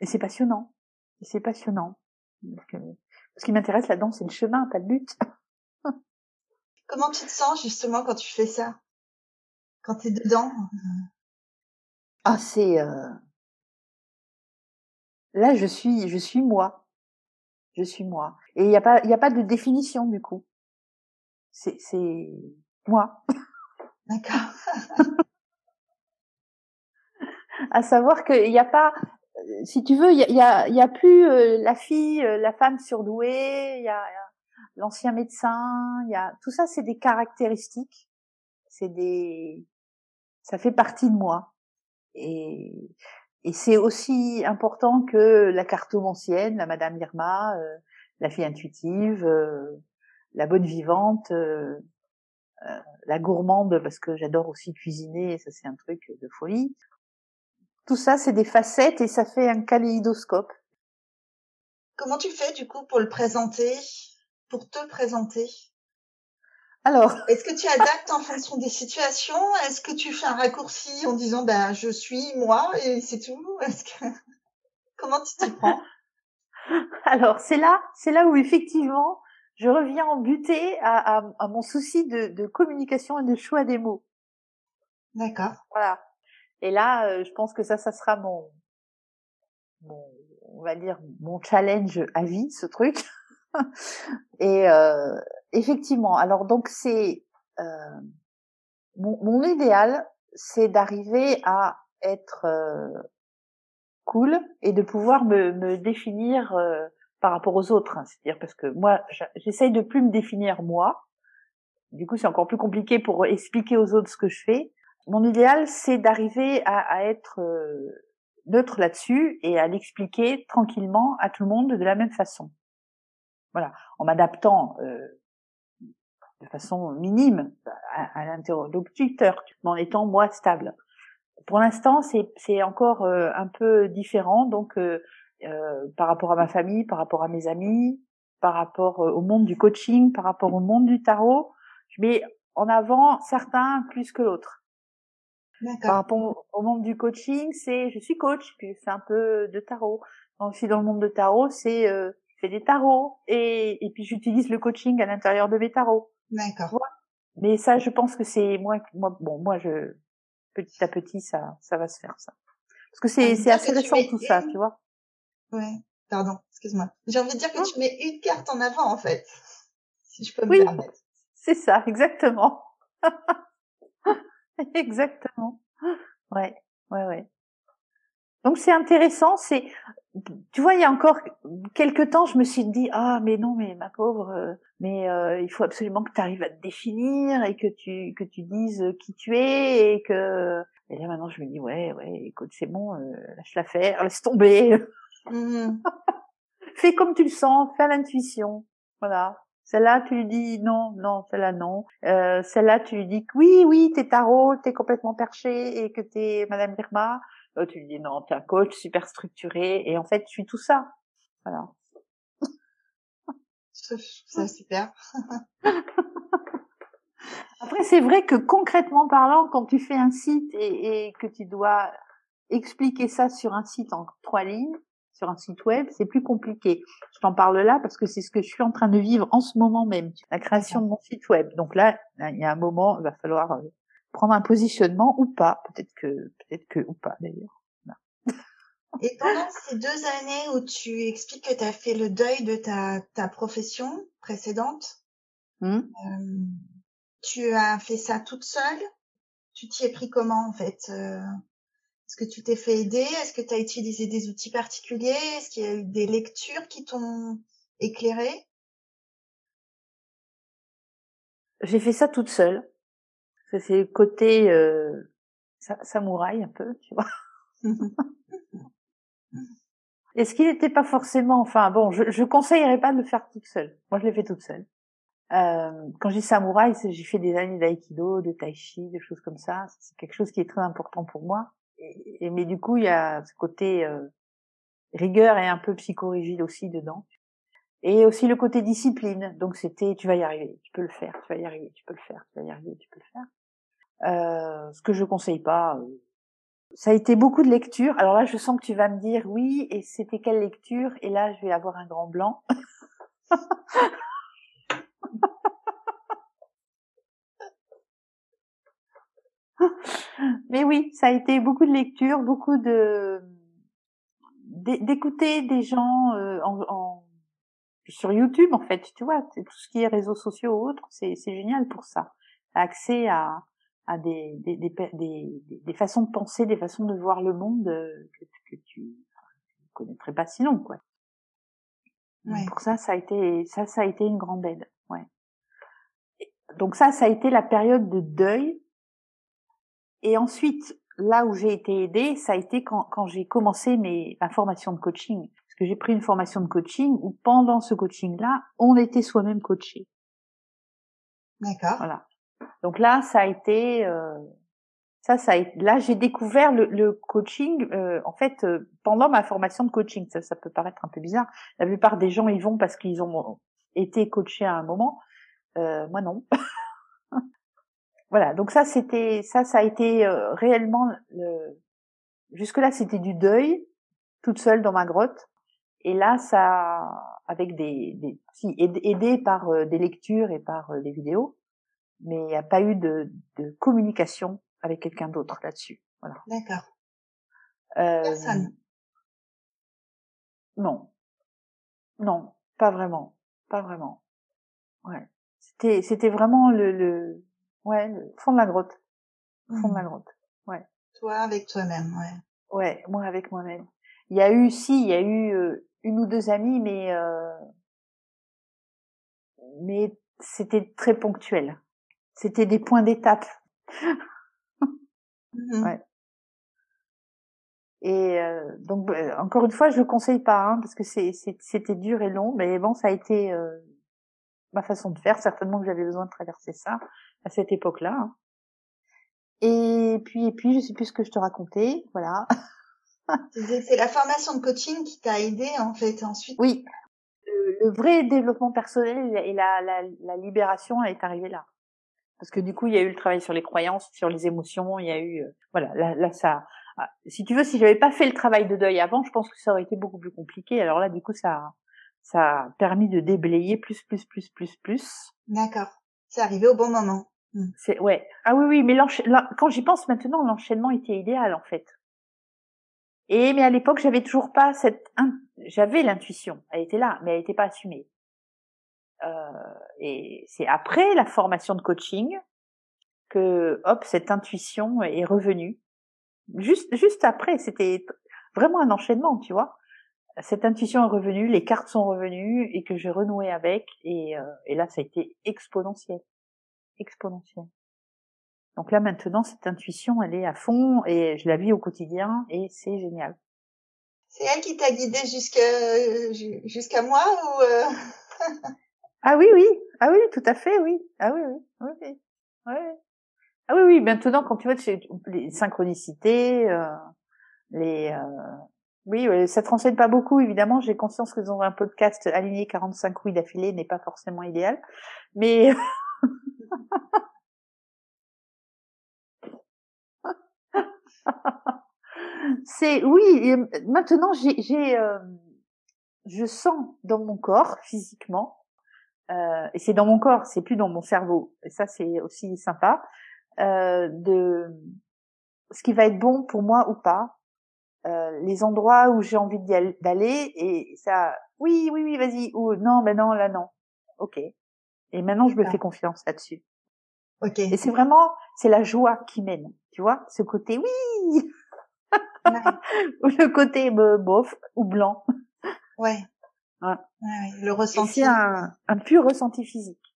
Et c'est passionnant. Et c'est passionnant. ce qui m'intéresse là-dedans, c'est le chemin, pas le but. Comment tu te sens justement quand tu fais ça? Quand tu es dedans? Ah, c'est euh... là, je suis, je suis moi. Je suis moi. Et il n'y a pas, il y a pas de définition du coup. C'est, c'est moi. D'accord. à savoir qu'il n'y a pas, si tu veux, il y a, y a, plus euh, la fille, euh, la femme surdouée, il y a, l'ancien médecin, il y a tout ça, c'est des caractéristiques, c'est des, ça fait partie de moi. Et, et c'est aussi important que la cartomancienne, la Madame Irma, euh, la fille intuitive, la bonne vivante, la gourmande parce que j'adore aussi cuisiner, ça c'est un truc de folie. Tout ça, c'est des facettes et ça fait un kaléidoscope. Comment tu fais du coup pour le présenter, pour te présenter? Alors, est-ce que tu adaptes en fonction des situations? Est-ce que tu fais un raccourci en disant ben je suis moi et c'est tout? Est-ce que comment tu t'y prends? Alors c'est là, c'est là où effectivement je reviens en buter à, à, à mon souci de, de, communication et de choix des mots. D'accord. Voilà. Et là, euh, je pense que ça, ça sera mon, mon, on va dire mon challenge à vie, ce truc. et euh, effectivement, alors donc c'est euh, mon, mon, idéal, c'est d'arriver à être euh, cool et de pouvoir me, me définir euh, par rapport aux autres. Hein. C'est-à-dire parce que moi, j'essaye de plus me définir moi. Du coup, c'est encore plus compliqué pour expliquer aux autres ce que je fais. Mon idéal, c'est d'arriver à, à, être euh, neutre là-dessus et à l'expliquer tranquillement à tout le monde de la même façon. Voilà, en m'adaptant euh, de façon minime à, à l'interlocuteur, mais en étant moi stable. Pour l'instant, c'est encore euh, un peu différent, donc euh, euh, par rapport à ma famille, par rapport à mes amis, par rapport euh, au monde du coaching, par rapport au monde du tarot. Je mets en avant certains plus que l'autre. Par rapport au monde du coaching, c'est je suis coach, puis c'est un peu de tarot. Aussi dans le monde de tarot, c'est euh, je fais des tarots et, et puis j'utilise le coaching à l'intérieur de mes tarots. D'accord. Mais ça, je pense que c'est moi, moi, bon, moi, je petit à petit, ça, ça va se faire ça. Parce que c'est, c'est assez récent tout ça, tu vois. Ouais, pardon, excuse-moi. J'ai envie de dire que tu mets une carte en avant, en fait. Si je peux me permettre. C'est ça, exactement. exactement. Ouais, ouais, ouais. Donc c'est intéressant, c'est, tu vois, il y a encore quelques temps, je me suis dit, ah, mais non, mais ma pauvre, euh, mais euh, il faut absolument que tu arrives à te définir et que tu que tu dises qui tu es et que. Et là maintenant, je me dis, ouais, ouais, écoute, c'est bon, euh, lâche la faire, laisse tomber. Mmh. Fais comme tu le sens, fais à l'intuition. Voilà. Celle-là, tu lui dis non, non, celle-là non. Euh, celle-là, tu lui dis que oui, oui, t'es tarot, t'es complètement perché et que t'es Madame Irma. Euh, tu lui dis non, t'es un coach super structuré et en fait, je suis tout ça. Voilà. C'est super. Après, c'est vrai que concrètement parlant, quand tu fais un site et, et que tu dois expliquer ça sur un site en trois lignes, sur un site web, c'est plus compliqué. Je t'en parle là parce que c'est ce que je suis en train de vivre en ce moment même, la création de mon site web. Donc là, il y a un moment, il va falloir euh, prendre un positionnement ou pas, peut-être que, peut-être que ou pas d'ailleurs. Et pendant ces deux années où tu expliques que tu as fait le deuil de ta, ta profession précédente, mmh. euh, tu as fait ça toute seule? Tu t'y es pris comment en fait euh, est-ce que tu t'es fait aider? Est-ce que tu as utilisé des outils particuliers? Est-ce qu'il y a eu des lectures qui t'ont éclairé J'ai fait ça toute seule. C'est le côté euh, samouraï un peu, tu vois. Est-ce qu'il n'était pas forcément, enfin bon, je, je conseillerais pas de le faire toute seule. Moi, je l'ai fait toute seule. Euh, quand j'ai samouraï, j'ai fait des années d'aïkido, de tai chi, des choses comme ça. C'est quelque chose qui est très important pour moi. et, mais du coup, il y a ce côté euh, rigueur et un peu psychorigide aussi dedans. Et aussi le côté discipline. Donc c'était, tu vas y arriver, tu peux le faire, tu vas y arriver, tu peux le faire, tu vas y arriver, tu peux le faire. Euh, ce que je conseille pas. Euh, ça a été beaucoup de lecture. Alors là, je sens que tu vas me dire oui, et c'était quelle lecture? Et là, je vais avoir un grand blanc. Mais oui, ça a été beaucoup de lecture, beaucoup de d'écouter des gens euh, sur YouTube en fait, tu vois, tout ce qui est réseaux sociaux ou autres, c'est génial pour ça. Accès à, à des, des, des, des, des façons de penser, des façons de voir le monde euh, que, que tu ne connaîtrais pas sinon, quoi. Ouais. Pour ça, ça a été, ça, ça a été une grande aide, ouais. Donc ça, ça a été la période de deuil. Et ensuite, là où j'ai été aidée, ça a été quand, quand j'ai commencé mes, ma formation de coaching. Parce que j'ai pris une formation de coaching où pendant ce coaching-là, on était soi-même coaché. D'accord. Voilà. Donc là, ça a été, euh, ça, ça a été, là, j'ai découvert le, coaching. Euh, en fait, euh, pendant ma formation de coaching, ça, ça peut paraître un peu bizarre. La plupart des gens y vont parce qu'ils ont été coachés à un moment. Moi, non. voilà. Donc ça, c'était, ça, ça a été réellement le. Jusque là, c'était du deuil, toute seule dans ma grotte. Et là, ça, avec des, des si, aidé par des lectures et par des vidéos mais il n'y a pas eu de, de communication avec quelqu'un d'autre là-dessus. Voilà. D'accord. Euh, Personne. Non, non, pas vraiment, pas vraiment. Ouais, c'était c'était vraiment le, le ouais le fond de la grotte, le fond de la mmh. grotte. Ouais. Toi avec toi-même, ouais. Ouais, moi avec moi-même. Il y a eu, si, il y a eu euh, une ou deux amies, mais euh, mais c'était très ponctuel. C'était des points d'étape. Mmh ouais. Et euh, donc bah, encore une fois, je le conseille pas hein, parce que c'était dur et long, mais bon, ça a été euh, ma façon de faire. Certainement que j'avais besoin de traverser ça à cette époque-là. Hein. Et puis et puis, je sais plus ce que je te racontais, voilà. C'est la formation de coaching qui t'a aidé en fait ensuite. Oui, le, vrai développement personnel et la, la, la libération est arrivée là parce que du coup il y a eu le travail sur les croyances, sur les émotions, il y a eu euh, voilà là, là ça ah, si tu veux si j'avais pas fait le travail de deuil avant, je pense que ça aurait été beaucoup plus compliqué. Alors là du coup ça ça a permis de déblayer plus plus plus plus plus. D'accord. C'est arrivé au bon moment. Hmm. C'est ouais. Ah oui oui, mais quand j'y pense maintenant, l'enchaînement était idéal en fait. Et mais à l'époque, j'avais toujours pas cette j'avais l'intuition, elle était là, mais elle n'était pas assumée. Euh, et c'est après la formation de coaching que hop cette intuition est revenue. Juste juste après, c'était vraiment un enchaînement, tu vois. Cette intuition est revenue, les cartes sont revenues et que j'ai renoué avec et, euh, et là ça a été exponentiel, exponentiel. Donc là maintenant cette intuition elle est à fond et je la vis au quotidien et c'est génial. C'est elle qui t'a guidé jusqu'à jusqu'à moi ou euh... Ah oui, oui. Ah oui, tout à fait, oui. Ah oui, oui. oui, oui. Ah oui, oui. Maintenant, quand tu vois les synchronicités, euh, les... Euh, oui, ça te renseigne pas beaucoup, évidemment. J'ai conscience que dans un podcast aligné 45 oui d'affilée n'est pas forcément idéal. Mais... c'est oui maintenant j'ai j'ai euh, je sens dans mon corps physiquement euh, et c'est dans mon corps, c'est plus dans mon cerveau. Et ça, c'est aussi sympa euh, de ce qui va être bon pour moi ou pas, euh, les endroits où j'ai envie d'aller et ça, oui, oui, oui, vas-y, ou non, ben non, là non, ok. Et maintenant, je me fais confiance là-dessus. Ok. Et c'est vraiment, c'est la joie qui mène, tu vois, ce côté oui, ou le côté bof ou blanc. Ouais. Ouais. le ressenti. C'est un, un pur ressenti physique.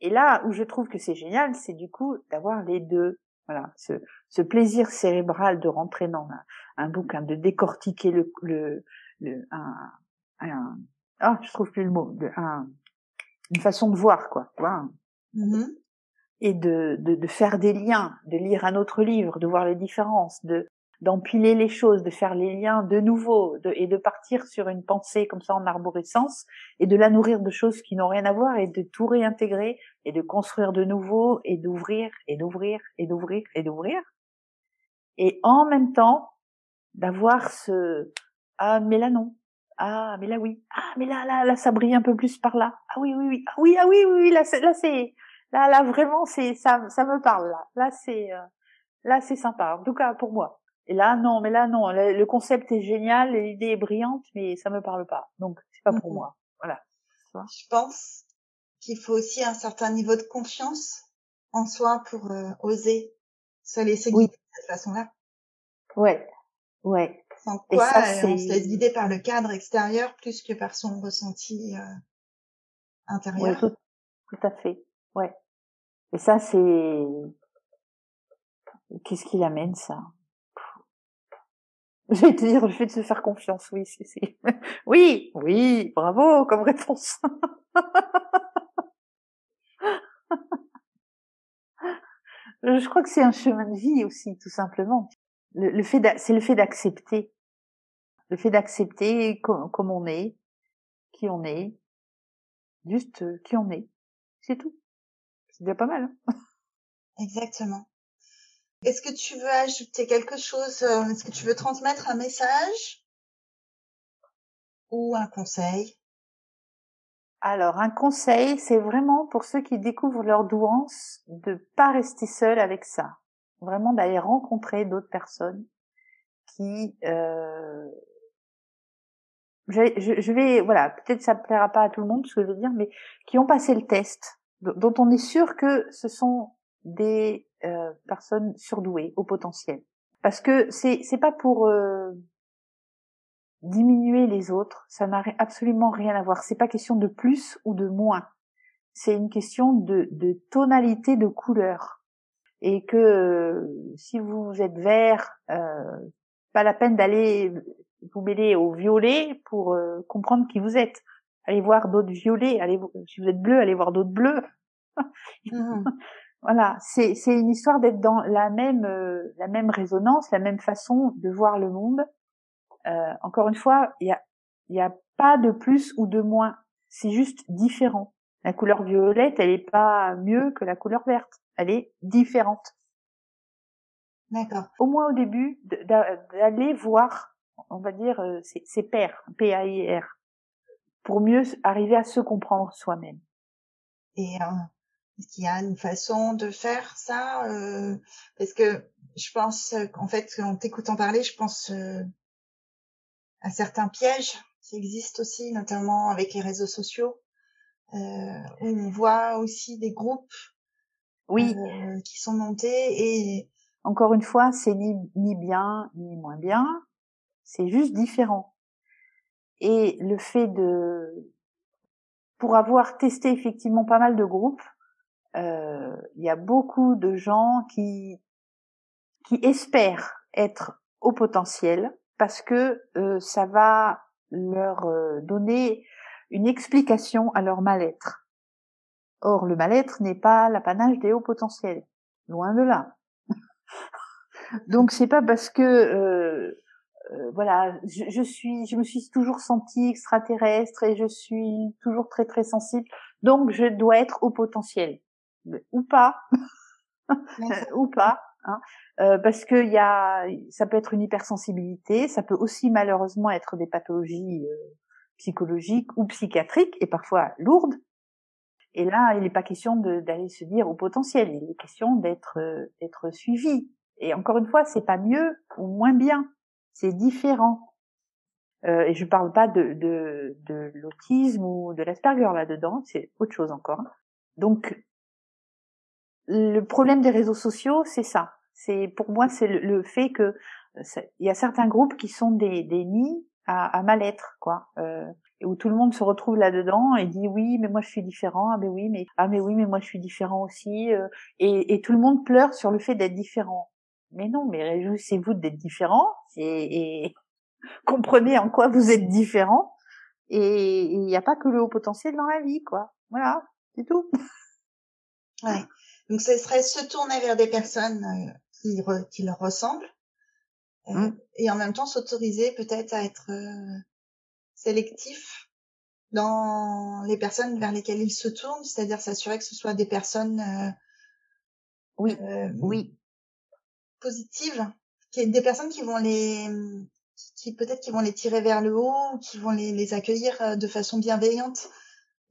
Et là où je trouve que c'est génial, c'est du coup d'avoir les deux. Voilà, ce, ce plaisir cérébral de rentrer dans un, un bouquin, de décortiquer le, le, le un, un, ah, je trouve plus le mot, un, une façon de voir quoi, tu vois. Mm-hmm. Et de, de, de faire des liens, de lire un autre livre, de voir les différences, de d'empiler les choses, de faire les liens de nouveau et de partir sur une pensée comme ça en arborescence et de la nourrir de choses qui n'ont rien à voir et de tout réintégrer et de construire de nouveau et d'ouvrir et d'ouvrir et d'ouvrir et d'ouvrir. Et en même temps, d'avoir ce ah mais là non. Ah mais là oui. Ah mais là là là ça brille un peu plus par là. Ah oui oui oui. Ah oui ah oui oui, oui là c'est là c'est là là vraiment c'est ça ça me parle là. Là c'est euh, là c'est sympa. En tout cas pour moi et là non mais là non. Le, concept est génial l'idée est brillante mais ça me parle pas. Donc c'est pas pour moi. Voilà. Je pense qu'il faut aussi un certain niveau de confiance en soi pour euh, oser se laisser guider de cette façon là ouais. Ouais. Sans quoi ça, on se laisse guider par le cadre extérieur plus que par son ressenti euh, intérieur. tout, à fait. Ouais. Et ça, c'est qu'est-ce qui l'amène ça? Je vais te dire le fait de se faire confiance. Oui, c'est oui, oui, bravo comme réponse. Je crois que c'est un chemin de vie aussi, tout simplement le, fait c'est le fait d'accepter le fait d'accepter comme, on est qui on est juste euh, qui on est c'est tout c'est déjà pas mal hein. exactement est-ce que tu veux ajouter quelque chose euh, est-ce que tu veux transmettre un message ou un conseil? Alors, un conseil, c'est vraiment pour ceux qui découvrent leur douance de pas rester seul avec ça. Vraiment d'aller rencontrer d'autres personnes qui euh, je, je, vais voilà peut-être ça plaira pas à tout le monde ce que je veux dire mais qui ont passé le test dont on est sûr que ce sont des euh, personnes surdouées au potentiel parce que c'est c'est pas pour euh, diminuer les autres ça n'a absolument rien à voir c'est pas question de plus ou de moins c'est une question de, de tonalité de couleur et que euh, si vous êtes vert, euh, pas la peine d'aller vous mêler au violet pour comprendre qui vous êtes. Allez voir d'autres violets, allez si vous êtes bleu, allez voir d'autres bleus. Mmh. Voilà, c'est c'est une histoire d'être dans la même euh, la même résonance, la même façon de voir le monde. encore une fois, il y a il y a pas de plus ou de moins, c'est juste différent. La couleur violette, elle est pas mieux que la couleur verte elle est différente. D'accord. Au moins au début, d'aller voir, on va dire, euh, ses, pairs, P-A-I-R, pour mieux arriver à se comprendre soi-même. Et euh, est-ce qu'il y a une façon de faire ça euh, Parce que je pense qu'en fait, en t'écoutant parler, je pense euh, à certains pièges qui existent aussi, notamment avec les réseaux sociaux, où on voit aussi des groupes oui. Euh, qui sont montés et encore une fois, c'est ni, ni bien ni moins bien, c'est juste différent. Et le fait de, pour avoir testé effectivement pas mal de groupes, euh, il y a beaucoup de gens qui qui espèrent être au potentiel parce que euh, ça va leur euh, donner une explication à leur mal-être. Or, le mal-être n'est pas l'apanage des hauts potentiels. Loin de là. Donc, c'est pas parce que, euh, euh, voilà, je, suis, je me suis toujours sentie extraterrestre et je suis toujours très très sensible. Donc, je dois être au potentiel. Ou pas. Ou pas. Hein. Euh, parce que y a, ça peut être une hypersensibilité, ça peut aussi malheureusement être des pathologies psychologiques ou psychiatriques et parfois lourdes et là, il n'est pas question d'aller se dire au potentiel, il est question d'être euh, d'être suivi. Et encore une fois, c'est pas mieux ou moins bien, c'est différent. Euh, et je parle pas de, de, de l'autisme ou de l'Asperger là-dedans, c'est autre chose encore. Donc, le problème des réseaux sociaux, c'est ça. C'est pour moi, c'est le, fait que il y a certains groupes qui sont des, des nids à, à mal-être, quoi. Euh, où tout le monde se retrouve là-dedans et dit oui mais moi je suis différent. Ah mais oui mais ah mais oui mais moi je suis différent aussi euh, et, et, tout le monde pleure sur le fait d'être différent. Mais non mais réjouissez-vous d'être différent et, et, comprenez en quoi vous êtes différent. Et il n'y a pas que le haut potentiel dans la vie quoi. Voilà c'est tout. Ouais donc ce serait se tourner vers des personnes euh, qui, qui leur ressemblent Mmh. Et en même temps, s'autoriser peut-être à être sélectif dans les personnes vers lesquelles il se tourne, c'est-à-dire s'assurer que ce soit des personnes oui, oui, positives, qui des personnes qui vont les qui peut-être qui vont les tirer vers le haut, qui vont les, les accueillir de façon bienveillante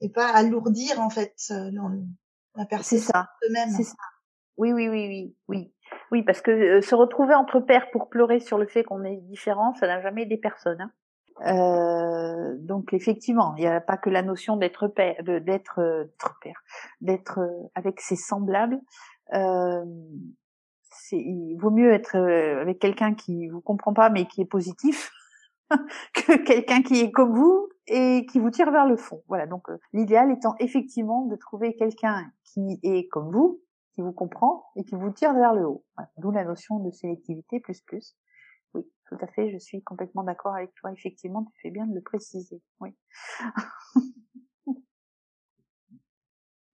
et pas alourdir en fait la personne eux-mêmes. C'est ça. Oui, oui, oui, oui, oui. Oui, parce que se retrouver entre pairs pour pleurer sur le fait qu'on est différent, ça n'a jamais des personnes. Hein. Euh, donc effectivement, il n'y a pas que la notion d'être père, d'être père, d'être avec ses semblables. Euh, il vaut mieux être avec quelqu'un qui vous comprend pas mais qui est positif que quelqu'un qui est comme vous et qui vous tire vers le fond. Voilà. Donc l'idéal étant effectivement de trouver quelqu'un qui est comme vous, qui vous comprend et qui vous tire vers le haut. D'où la notion de sélectivité plus plus. Oui, tout à fait, je suis complètement d'accord avec toi. Effectivement, tu fais bien de le préciser. Oui.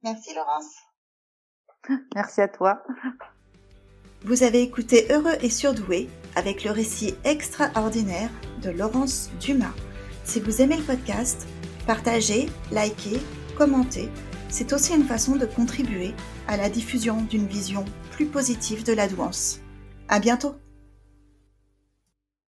Merci Laurence. Merci à toi. Vous avez écouté Heureux et surdoué avec le récit extraordinaire de Laurence Dumas. Si vous aimez le podcast, partagez, likez, commentez. C'est aussi une façon de contribuer à la diffusion d'une vision plus positive de la douance. À bientôt!